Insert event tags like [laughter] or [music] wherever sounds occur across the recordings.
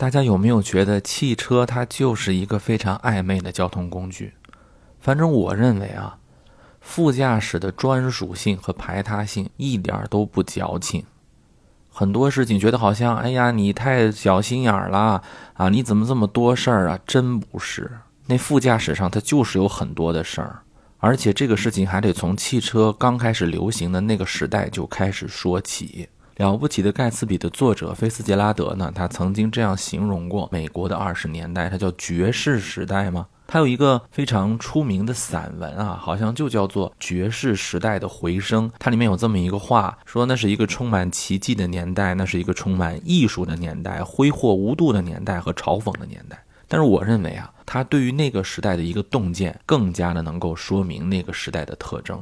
大家有没有觉得汽车它就是一个非常暧昧的交通工具？反正我认为啊，副驾驶的专属性和排他性一点都不矫情。很多事情觉得好像，哎呀，你太小心眼了啊！你怎么这么多事儿啊？真不是，那副驾驶上它就是有很多的事儿，而且这个事情还得从汽车刚开始流行的那个时代就开始说起。了不起的盖茨比的作者菲斯杰拉德呢？他曾经这样形容过美国的二十年代，他叫爵士时代吗？他有一个非常出名的散文啊，好像就叫做《爵士时代的回声》。它里面有这么一个话，说那是一个充满奇迹的年代，那是一个充满艺术的年代，挥霍无度的年代和嘲讽的年代。但是我认为啊，他对于那个时代的一个洞见，更加的能够说明那个时代的特征。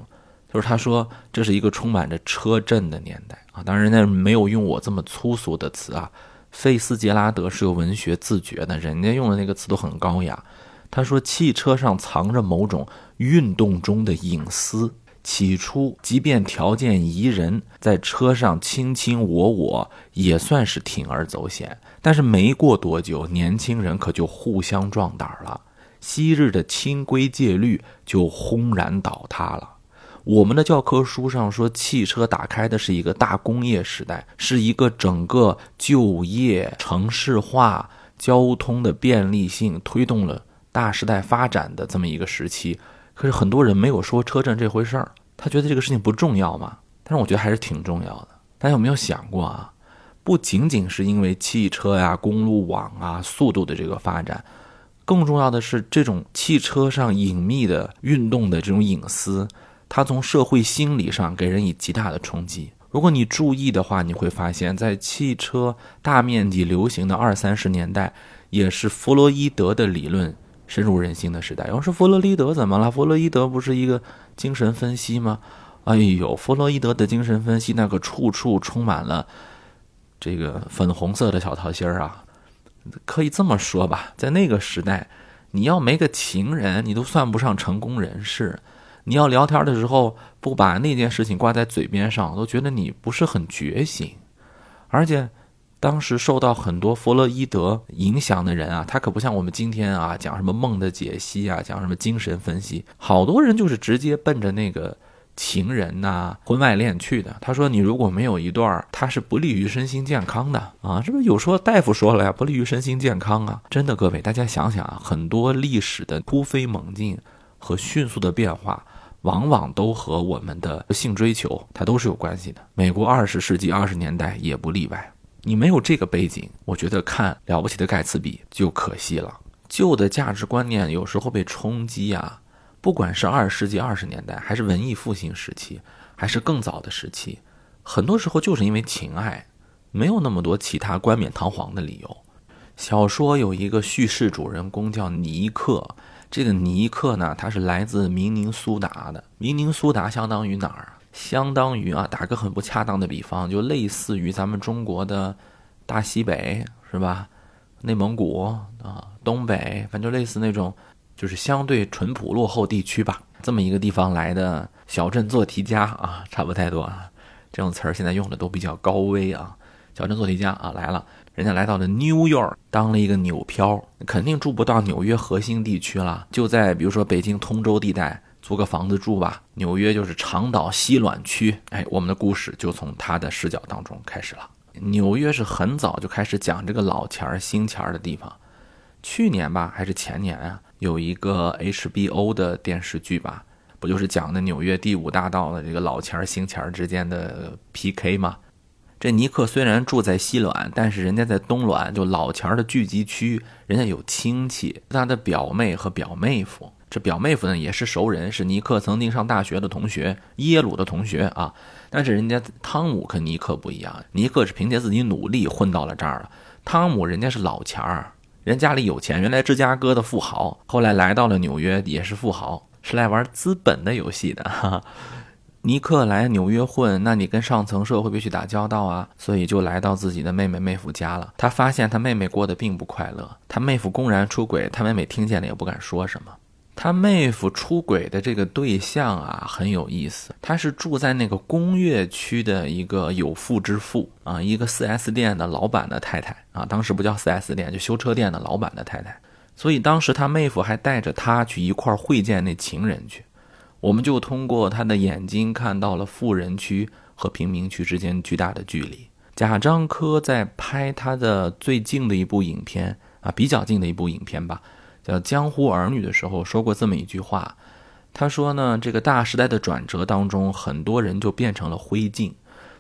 就是他说这是一个充满着车震的年代啊，当然人家没有用我这么粗俗的词啊。费斯杰拉德是有文学自觉的，人家用的那个词都很高雅。他说汽车上藏着某种运动中的隐私，起初即便条件宜人，在车上卿卿我我也算是铤而走险，但是没过多久，年轻人可就互相壮胆了，昔日的清规戒律就轰然倒塌了。我们的教科书上说，汽车打开的是一个大工业时代，是一个整个就业、城市化、交通的便利性推动了大时代发展的这么一个时期。可是很多人没有说车震这回事儿，他觉得这个事情不重要嘛？但是我觉得还是挺重要的。大家有没有想过啊？不仅仅是因为汽车呀、公路网啊、速度的这个发展，更重要的是这种汽车上隐秘的运动的这种隐私。它从社会心理上给人以极大的冲击。如果你注意的话，你会发现在汽车大面积流行的二三十年代，也是弗洛伊德的理论深入人心的时代。要说弗洛伊德怎么了？弗洛伊德不是一个精神分析吗？哎呦，弗洛伊德的精神分析那个处处充满了这个粉红色的小桃心儿啊！可以这么说吧，在那个时代，你要没个情人，你都算不上成功人士。你要聊天的时候不把那件事情挂在嘴边上，都觉得你不是很觉醒。而且，当时受到很多弗洛伊德影响的人啊，他可不像我们今天啊讲什么梦的解析啊，讲什么精神分析，好多人就是直接奔着那个情人呐、婚外恋去的。他说，你如果没有一段，他是不利于身心健康的啊。这不有说大夫说了呀，不利于身心健康啊。真的，各位大家想想啊，很多历史的突飞猛进和迅速的变化。往往都和我们的性追求，它都是有关系的。美国二十世纪二十年代也不例外。你没有这个背景，我觉得看了不起的盖茨比就可惜了。旧的价值观念有时候被冲击啊，不管是二十世纪二十年代，还是文艺复兴时期，还是更早的时期，很多时候就是因为情爱，没有那么多其他冠冕堂皇的理由。小说有一个叙事主人公叫尼克。这个尼克呢，他是来自明尼苏达的。明尼苏达相当于哪儿？相当于啊，打个很不恰当的比方，就类似于咱们中国的大西北，是吧？内蒙古啊，东北，反正就类似那种，就是相对淳朴落后地区吧。这么一个地方来的小镇做题家啊，差不太多。啊。这种词儿现在用的都比较高危啊。小镇做题家啊来了。人家来到了 New York，当了一个纽漂，肯定住不到纽约核心地区了，就在比如说北京通州地带租个房子住吧。纽约就是长岛西卵区，哎，我们的故事就从他的视角当中开始了。纽约是很早就开始讲这个老钱儿、新钱儿的地方。去年吧，还是前年啊，有一个 HBO 的电视剧吧，不就是讲的纽约第五大道的这个老钱儿、新钱儿之间的 PK 吗？这尼克虽然住在西卵，但是人家在东卵，就老钱儿的聚集区，人家有亲戚，他的表妹和表妹夫。这表妹夫呢也是熟人，是尼克曾经上大学的同学，耶鲁的同学啊。但是人家汤姆跟尼克不一样，尼克是凭借自己努力混到了这儿了。汤姆人家是老钱儿，人家里有钱，原来芝加哥的富豪，后来来到了纽约也是富豪，是来玩资本的游戏的。哈哈。尼克来纽约混，那你跟上层社会必须打交道啊，所以就来到自己的妹妹妹夫家了。他发现他妹妹过得并不快乐，他妹夫公然出轨，他妹妹听见了也不敢说什么。他妹夫出轨的这个对象啊，很有意思。他是住在那个工业区的一个有妇之妇啊，一个 4S 店的老板的太太啊。当时不叫 4S 店，就修车店的老板的太太。所以当时他妹夫还带着他去一块会见那情人去。我们就通过他的眼睛看到了富人区和平民区之间巨大的距离。贾樟柯在拍他的最近的一部影片啊，比较近的一部影片吧。叫《江湖儿女》的时候说过这么一句话，他说呢，这个大时代的转折当中，很多人就变成了灰烬，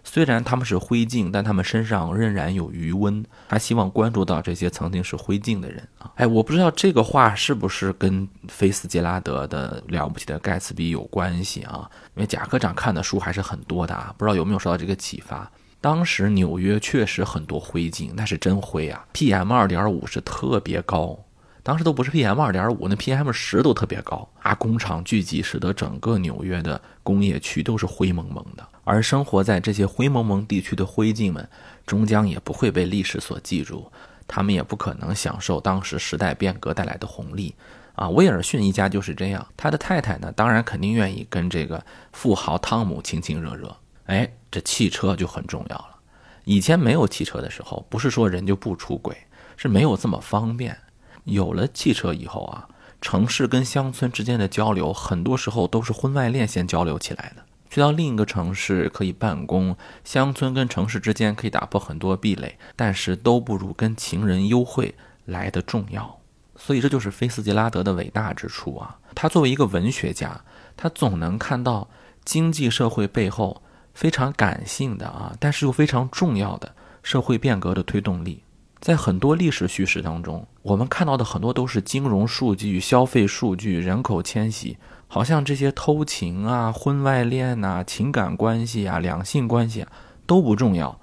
虽然他们是灰烬，但他们身上仍然有余温。他希望关注到这些曾经是灰烬的人啊，哎，我不知道这个话是不是跟菲斯杰拉德的《了不起的盖茨比》有关系啊？因为贾科长看的书还是很多的啊，不知道有没有受到这个启发。当时纽约确实很多灰烬，那是真灰啊，PM 二点五是特别高。当时都不是 PM 二点五，那 PM 十都特别高啊！工厂聚集，使得整个纽约的工业区都是灰蒙蒙的。而生活在这些灰蒙蒙地区的灰烬们，终将也不会被历史所记住，他们也不可能享受当时时代变革带来的红利啊！威尔逊一家就是这样，他的太太呢，当然肯定愿意跟这个富豪汤姆亲亲热热。哎，这汽车就很重要了。以前没有汽车的时候，不是说人就不出轨，是没有这么方便。有了汽车以后啊，城市跟乡村之间的交流，很多时候都是婚外恋先交流起来的。去到另一个城市可以办公，乡村跟城市之间可以打破很多壁垒，但是都不如跟情人幽会来的重要。所以这就是菲斯杰拉德的伟大之处啊！他作为一个文学家，他总能看到经济社会背后非常感性的啊，但是又非常重要的社会变革的推动力。在很多历史叙事当中，我们看到的很多都是金融数据、消费数据、人口迁徙，好像这些偷情啊、婚外恋呐、情感关系啊、两性关系啊都不重要，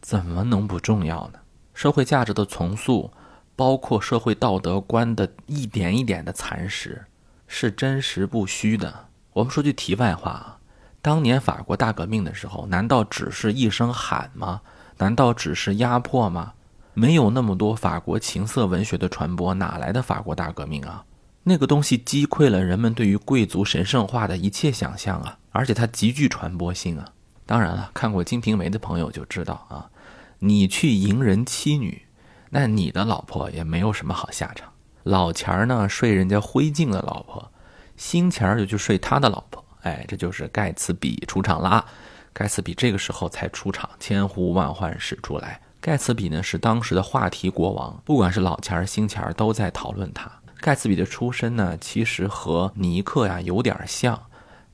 怎么能不重要呢？社会价值的重塑，包括社会道德观的一点一点的蚕食，是真实不虚的。我们说句题外话啊，当年法国大革命的时候，难道只是一声喊吗？难道只是压迫吗？没有那么多法国情色文学的传播，哪来的法国大革命啊？那个东西击溃了人们对于贵族神圣化的一切想象啊！而且它极具传播性啊！当然了，看过《金瓶梅》的朋友就知道啊，你去迎人妻女，那你的老婆也没有什么好下场。老钱儿呢睡人家灰烬的老婆，新钱儿就去睡他的老婆。哎，这就是盖茨比出场啦！盖茨比这个时候才出场，千呼万唤始出来。盖茨比呢是当时的话题国王，不管是老钱儿、新钱儿都在讨论他。盖茨比的出身呢，其实和尼克呀有点像，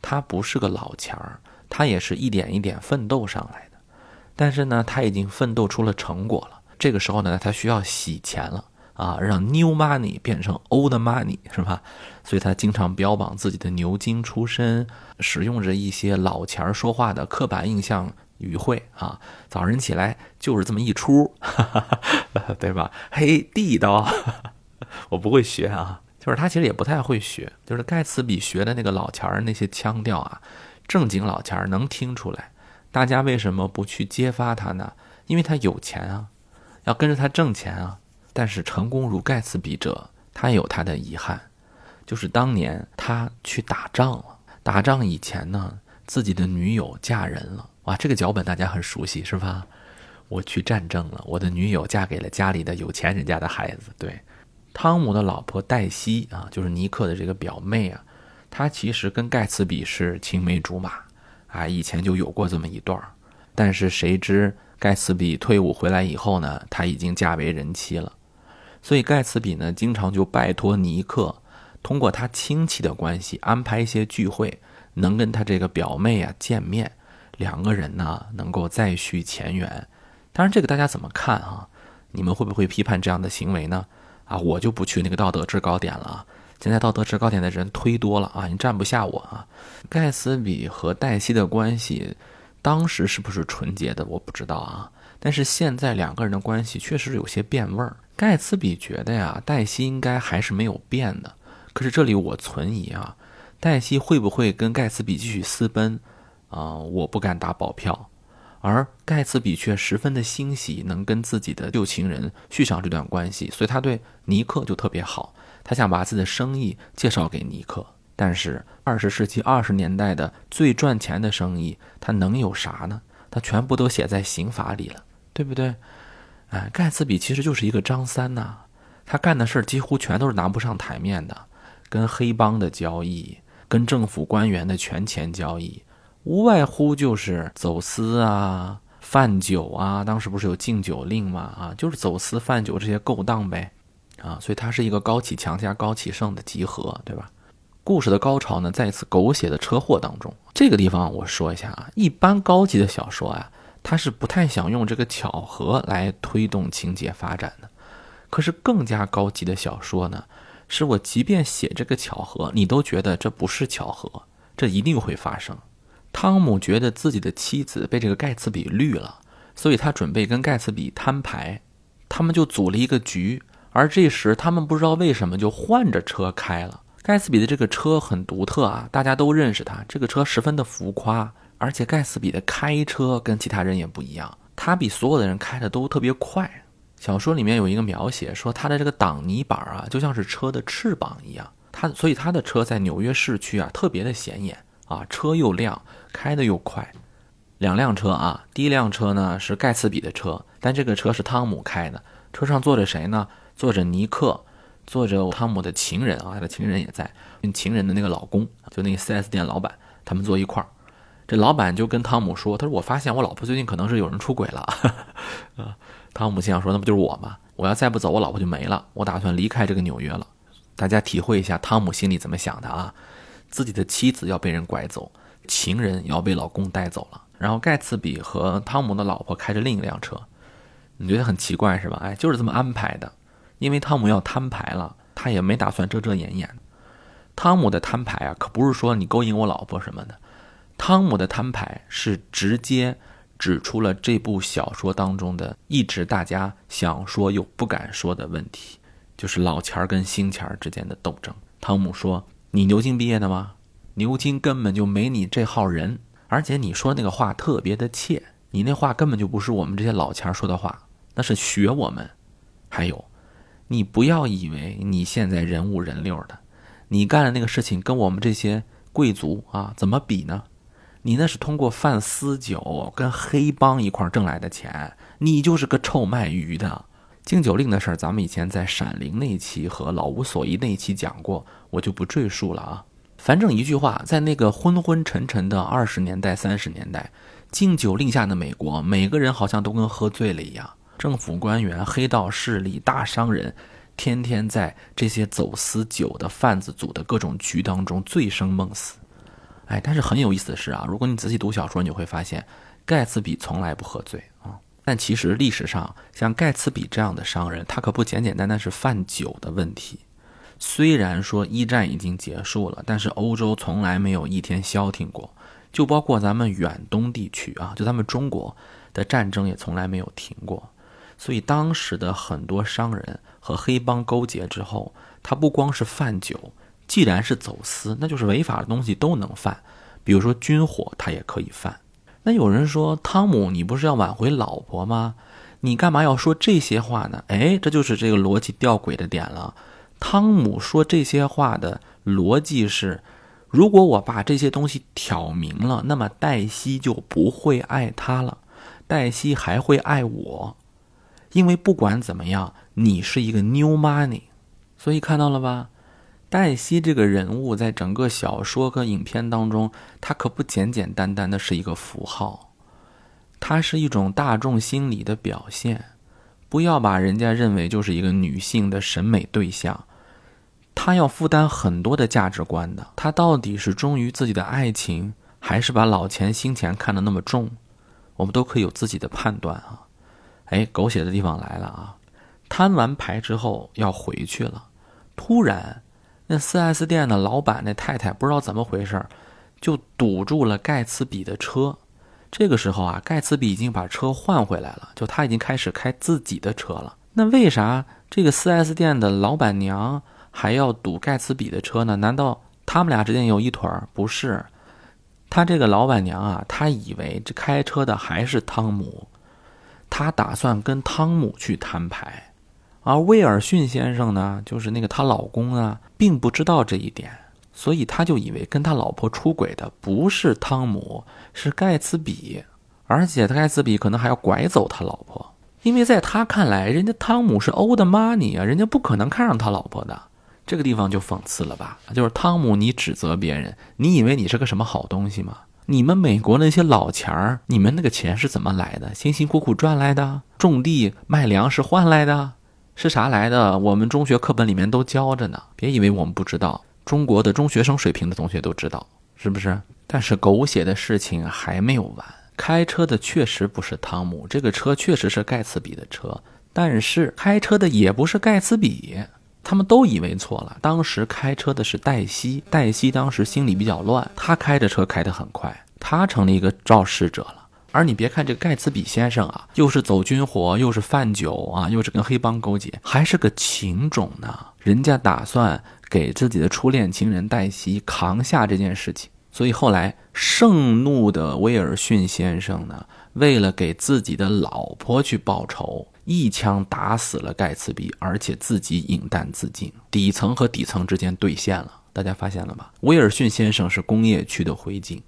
他不是个老钱儿，他也是一点一点奋斗上来的。但是呢，他已经奋斗出了成果了。这个时候呢，他需要洗钱了啊，让 new money 变成 old money 是吧？所以他经常标榜自己的牛津出身，使用着一些老钱儿说话的刻板印象。语汇啊，早晨起来就是这么一出，哈 [laughs] 哈对吧？嘿，地道，[laughs] 我不会学啊，就是他其实也不太会学，就是盖茨比学的那个老钱儿那些腔调啊，正经老钱儿能听出来。大家为什么不去揭发他呢？因为他有钱啊，要跟着他挣钱啊。但是成功如盖茨比者，他有他的遗憾，就是当年他去打仗了，打仗以前呢，自己的女友嫁人了。哇，这个脚本大家很熟悉是吧？我去战争了，我的女友嫁给了家里的有钱人家的孩子。对，汤姆的老婆黛西啊，就是尼克的这个表妹啊，她其实跟盖茨比是青梅竹马啊，以前就有过这么一段儿但是谁知盖茨比退伍回来以后呢，她已经嫁为人妻了。所以盖茨比呢，经常就拜托尼克，通过他亲戚的关系安排一些聚会，能跟他这个表妹啊见面。两个人呢，能够再续前缘，当然这个大家怎么看啊？你们会不会批判这样的行为呢？啊，我就不去那个道德制高点了。现在道德制高点的人忒多了啊，你站不下我啊。盖茨比和黛西的关系，当时是不是纯洁的，我不知道啊。但是现在两个人的关系确实有些变味儿。盖茨比觉得呀，黛西应该还是没有变的。可是这里我存疑啊，黛西会不会跟盖茨比继续私奔？啊，我不敢打保票，而盖茨比却十分的欣喜能跟自己的旧情人续上这段关系，所以他对尼克就特别好。他想把自己的生意介绍给尼克。但是二十世纪二十年代的最赚钱的生意，他能有啥呢？他全部都写在刑法里了，对不对？哎，盖茨比其实就是一个张三呐，他干的事儿几乎全都是拿不上台面的，跟黑帮的交易，跟政府官员的权钱交易，无外乎就是走私啊、贩酒啊。当时不是有禁酒令吗？啊，就是走私贩酒这些勾当呗，啊，所以它是一个高启强加高启盛的集合，对吧？故事的高潮呢，在一次狗血的车祸当中。这个地方我说一下啊，一般高级的小说啊，它是不太想用这个巧合来推动情节发展的。可是更加高级的小说呢，是我即便写这个巧合，你都觉得这不是巧合，这一定会发生。汤姆觉得自己的妻子被这个盖茨比绿了，所以他准备跟盖茨比摊牌，他们就组了一个局。而这时他们不知道为什么就换着车开了。盖茨比的这个车很独特啊，大家都认识他。这个车十分的浮夸，而且盖茨比的开车跟其他人也不一样，他比所有的人开的都特别快。小说里面有一个描写说，他的这个挡泥板啊，就像是车的翅膀一样。他所以他的车在纽约市区啊，特别的显眼啊，车又亮，开的又快。两辆车啊，第一辆车呢是盖茨比的车，但这个车是汤姆开的。车上坐着谁呢？坐着尼克。坐着汤姆的情人啊，他的情人也在，情人的那个老公，就那个 4S 店老板，他们坐一块儿。这老板就跟汤姆说：“他说我发现我老婆最近可能是有人出轨了。[laughs] ”啊，汤姆心想说：“那不就是我吗？我要再不走，我老婆就没了。我打算离开这个纽约了。”大家体会一下汤姆心里怎么想的啊？自己的妻子要被人拐走，情人要被老公带走了，然后盖茨比和汤姆的老婆开着另一辆车，你觉得很奇怪是吧？哎，就是这么安排的。因为汤姆要摊牌了，他也没打算遮遮掩掩。汤姆的摊牌啊，可不是说你勾引我老婆什么的。汤姆的摊牌是直接指出了这部小说当中的一直大家想说又不敢说的问题，就是老钱儿跟新钱儿之间的斗争。汤姆说：“你牛津毕业的吗？牛津根本就没你这号人，而且你说那个话特别的切，你那话根本就不是我们这些老钱说的话，那是学我们。还有。”你不要以为你现在人五人六的，你干的那个事情跟我们这些贵族啊怎么比呢？你那是通过贩私酒跟黑帮一块挣来的钱，你就是个臭卖鱼的。禁酒令的事儿，咱们以前在《闪灵》那一期和《老无所依》那一期讲过，我就不赘述了啊。反正一句话，在那个昏昏沉沉的二十年代、三十年代，禁酒令下的美国，每个人好像都跟喝醉了一样。政府官员、黑道势力、大商人，天天在这些走私酒的贩子组的各种局当中醉生梦死。哎，但是很有意思的是啊，如果你仔细读小说，你会发现盖茨比从来不喝醉啊。但其实历史上像盖茨比这样的商人，他可不简简单单是贩酒的问题。虽然说一战已经结束了，但是欧洲从来没有一天消停过，就包括咱们远东地区啊，就咱们中国的战争也从来没有停过。所以当时的很多商人和黑帮勾结之后，他不光是贩酒，既然是走私，那就是违法的东西都能贩，比如说军火，他也可以贩。那有人说，汤姆，你不是要挽回老婆吗？你干嘛要说这些话呢？哎，这就是这个逻辑吊诡的点了。汤姆说这些话的逻辑是：如果我把这些东西挑明了，那么黛西就不会爱他了，黛西还会爱我。因为不管怎么样，你是一个 new money，所以看到了吧？黛西这个人物在整个小说和影片当中，他可不简简单单的是一个符号，它是一种大众心理的表现。不要把人家认为就是一个女性的审美对象，他要负担很多的价值观的。他到底是忠于自己的爱情，还是把老钱新钱看得那么重？我们都可以有自己的判断啊。哎，狗血的地方来了啊！摊完牌之后要回去了，突然，那 4S 店的老板那太太不知道怎么回事，就堵住了盖茨比的车。这个时候啊，盖茨比已经把车换回来了，就他已经开始开自己的车了。那为啥这个 4S 店的老板娘还要堵盖茨比的车呢？难道他们俩之间有一腿儿？不是，他这个老板娘啊，她以为这开车的还是汤姆。他打算跟汤姆去摊牌，而威尔逊先生呢，就是那个她老公啊，并不知道这一点，所以他就以为跟他老婆出轨的不是汤姆，是盖茨比，而且盖茨比可能还要拐走他老婆，因为在他看来，人家汤姆是 old money 啊，人家不可能看上他老婆的。这个地方就讽刺了吧？就是汤姆，你指责别人，你以为你是个什么好东西吗？你们美国那些老钱儿，你们那个钱是怎么来的？辛辛苦苦赚来的，种地卖粮食换来的。是啥来的？我们中学课本里面都教着呢，别以为我们不知道。中国的中学生水平的同学都知道，是不是？但是狗血的事情还没有完。开车的确实不是汤姆，这个车确实是盖茨比的车，但是开车的也不是盖茨比。他们都以为错了。当时开车的是黛西，黛西当时心里比较乱，他开着车开得很快，他成了一个肇事者了。而你别看这个盖茨比先生啊，又是走军火，又是贩酒啊，又是跟黑帮勾结，还是个情种呢。人家打算给自己的初恋情人黛西扛下这件事情，所以后来盛怒的威尔逊先生呢，为了给自己的老婆去报仇，一枪打死了盖茨比，而且自己饮弹自尽。底层和底层之间兑现了，大家发现了吗？威尔逊先生是工业区的灰烬。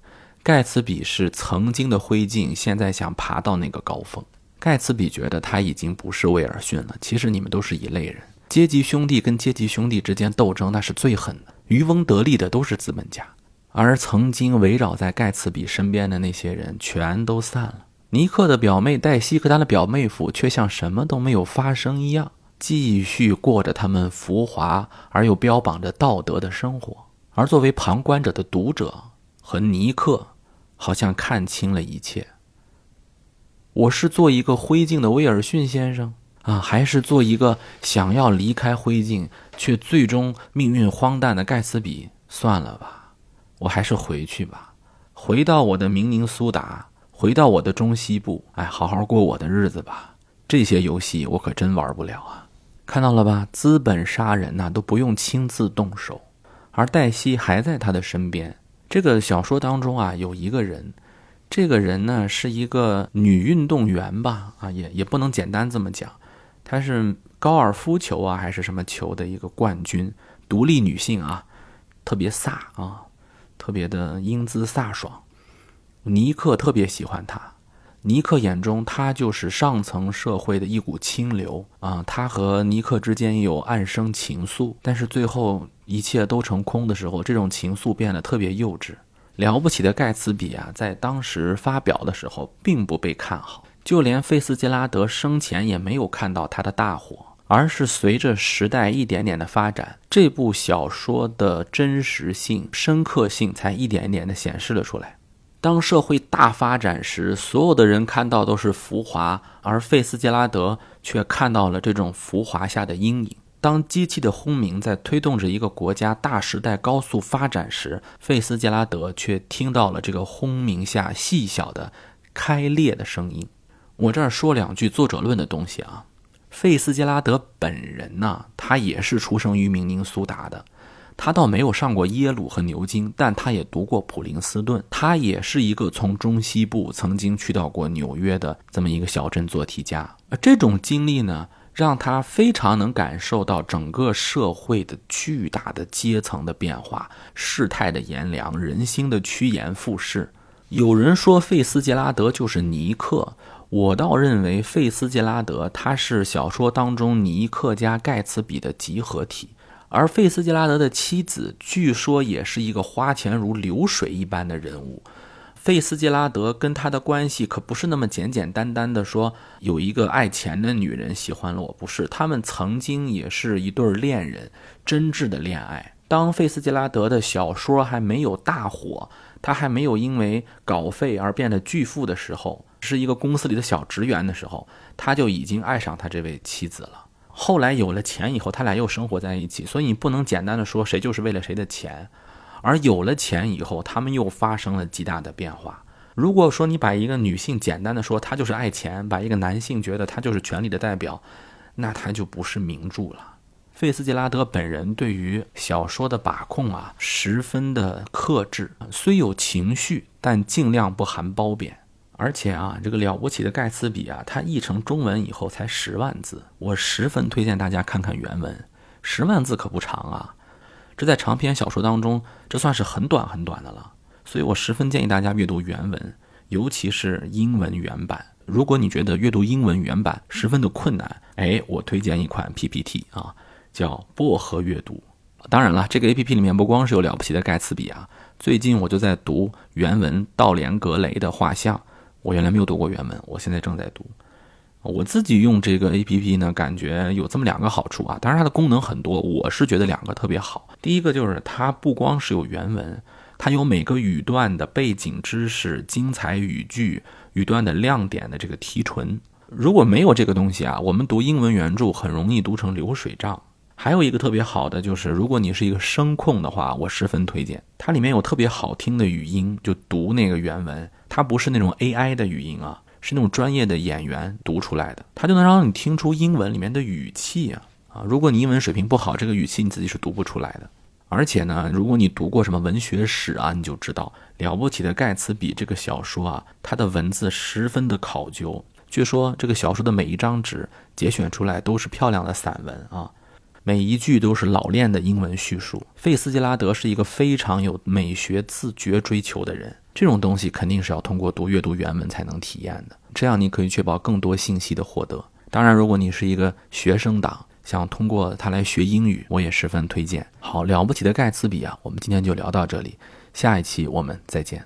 盖茨比是曾经的灰烬，现在想爬到那个高峰。盖茨比觉得他已经不是威尔逊了。其实你们都是一类人，阶级兄弟跟阶级兄弟之间斗争那是最狠的，渔翁得利的都是资本家。而曾经围绕在盖茨比身边的那些人全都散了。尼克的表妹黛西和他的表妹夫却像什么都没有发生一样，继续过着他们浮华而又标榜着道德的生活。而作为旁观者的读者和尼克。好像看清了一切。我是做一个灰烬的威尔逊先生啊，还是做一个想要离开灰烬却最终命运荒诞的盖茨比？算了吧，我还是回去吧，回到我的明尼苏达，回到我的中西部，哎，好好过我的日子吧。这些游戏我可真玩不了啊！看到了吧，资本杀人呐都不用亲自动手，而黛西还在他的身边。这个小说当中啊，有一个人，这个人呢是一个女运动员吧，啊，也也不能简单这么讲，她是高尔夫球啊还是什么球的一个冠军，独立女性啊，特别飒啊，特别的英姿飒爽，尼克特别喜欢他。尼克眼中，他就是上层社会的一股清流啊。他和尼克之间有暗生情愫，但是最后一切都成空的时候，这种情愫变得特别幼稚。了不起的盖茨比啊，在当时发表的时候并不被看好，就连费斯杰拉德生前也没有看到他的大火，而是随着时代一点点的发展，这部小说的真实性、深刻性才一点一点的显示了出来。当社会大发展时，所有的人看到都是浮华，而费斯杰拉德却看到了这种浮华下的阴影。当机器的轰鸣在推动着一个国家大时代高速发展时，费斯杰拉德却听到了这个轰鸣下细小的开裂的声音。我这儿说两句作者论的东西啊，费斯杰拉德本人呢，他也是出生于明尼苏达的。他倒没有上过耶鲁和牛津，但他也读过普林斯顿。他也是一个从中西部曾经去到过纽约的这么一个小镇做题家。而这种经历呢，让他非常能感受到整个社会的巨大的阶层的变化、世态的炎凉、人心的趋炎附势。有人说费斯杰拉德就是尼克，我倒认为费斯杰拉德他是小说当中尼克加盖茨比的集合体。而费斯杰拉德的妻子，据说也是一个花钱如流水一般的人物。费斯杰拉德跟他的关系可不是那么简简单单的说有一个爱钱的女人喜欢了我，不是。他们曾经也是一对恋人，真挚的恋爱。当费斯杰拉德的小说还没有大火，他还没有因为稿费而变得巨富的时候，是一个公司里的小职员的时候，他就已经爱上他这位妻子了。后来有了钱以后，他俩又生活在一起，所以你不能简单的说谁就是为了谁的钱。而有了钱以后，他们又发生了极大的变化。如果说你把一个女性简单的说她就是爱钱，把一个男性觉得他就是权力的代表，那他就不是名著了。费斯杰拉德本人对于小说的把控啊，十分的克制，虽有情绪，但尽量不含褒贬。而且啊，这个了不起的盖茨比啊，它译成中文以后才十万字，我十分推荐大家看看原文，十万字可不长啊。这在长篇小说当中，这算是很短很短的了。所以我十分建议大家阅读原文，尤其是英文原版。如果你觉得阅读英文原版十分的困难，哎，我推荐一款 PPT 啊，叫薄荷阅读。当然了，这个 APP 里面不光是有了不起的盖茨比啊，最近我就在读原文道连格雷的画像。我原来没有读过原文，我现在正在读。我自己用这个 A P P 呢，感觉有这么两个好处啊。当然它的功能很多，我是觉得两个特别好。第一个就是它不光是有原文，它有每个语段的背景知识、精彩语句、语段的亮点的这个提纯。如果没有这个东西啊，我们读英文原著很容易读成流水账。还有一个特别好的就是，如果你是一个声控的话，我十分推荐。它里面有特别好听的语音，就读那个原文，它不是那种 A I 的语音啊。是那种专业的演员读出来的，它就能让你听出英文里面的语气啊啊！如果你英文水平不好，这个语气你自己是读不出来的。而且呢，如果你读过什么文学史啊，你就知道《了不起的盖茨比》这个小说啊，它的文字十分的考究。据说这个小说的每一张纸节选出来都是漂亮的散文啊，每一句都是老练的英文叙述。费斯杰拉德是一个非常有美学自觉追求的人。这种东西肯定是要通过读阅读原文才能体验的，这样你可以确保更多信息的获得。当然，如果你是一个学生党，想通过它来学英语，我也十分推荐。好了不起的盖茨比啊，我们今天就聊到这里，下一期我们再见。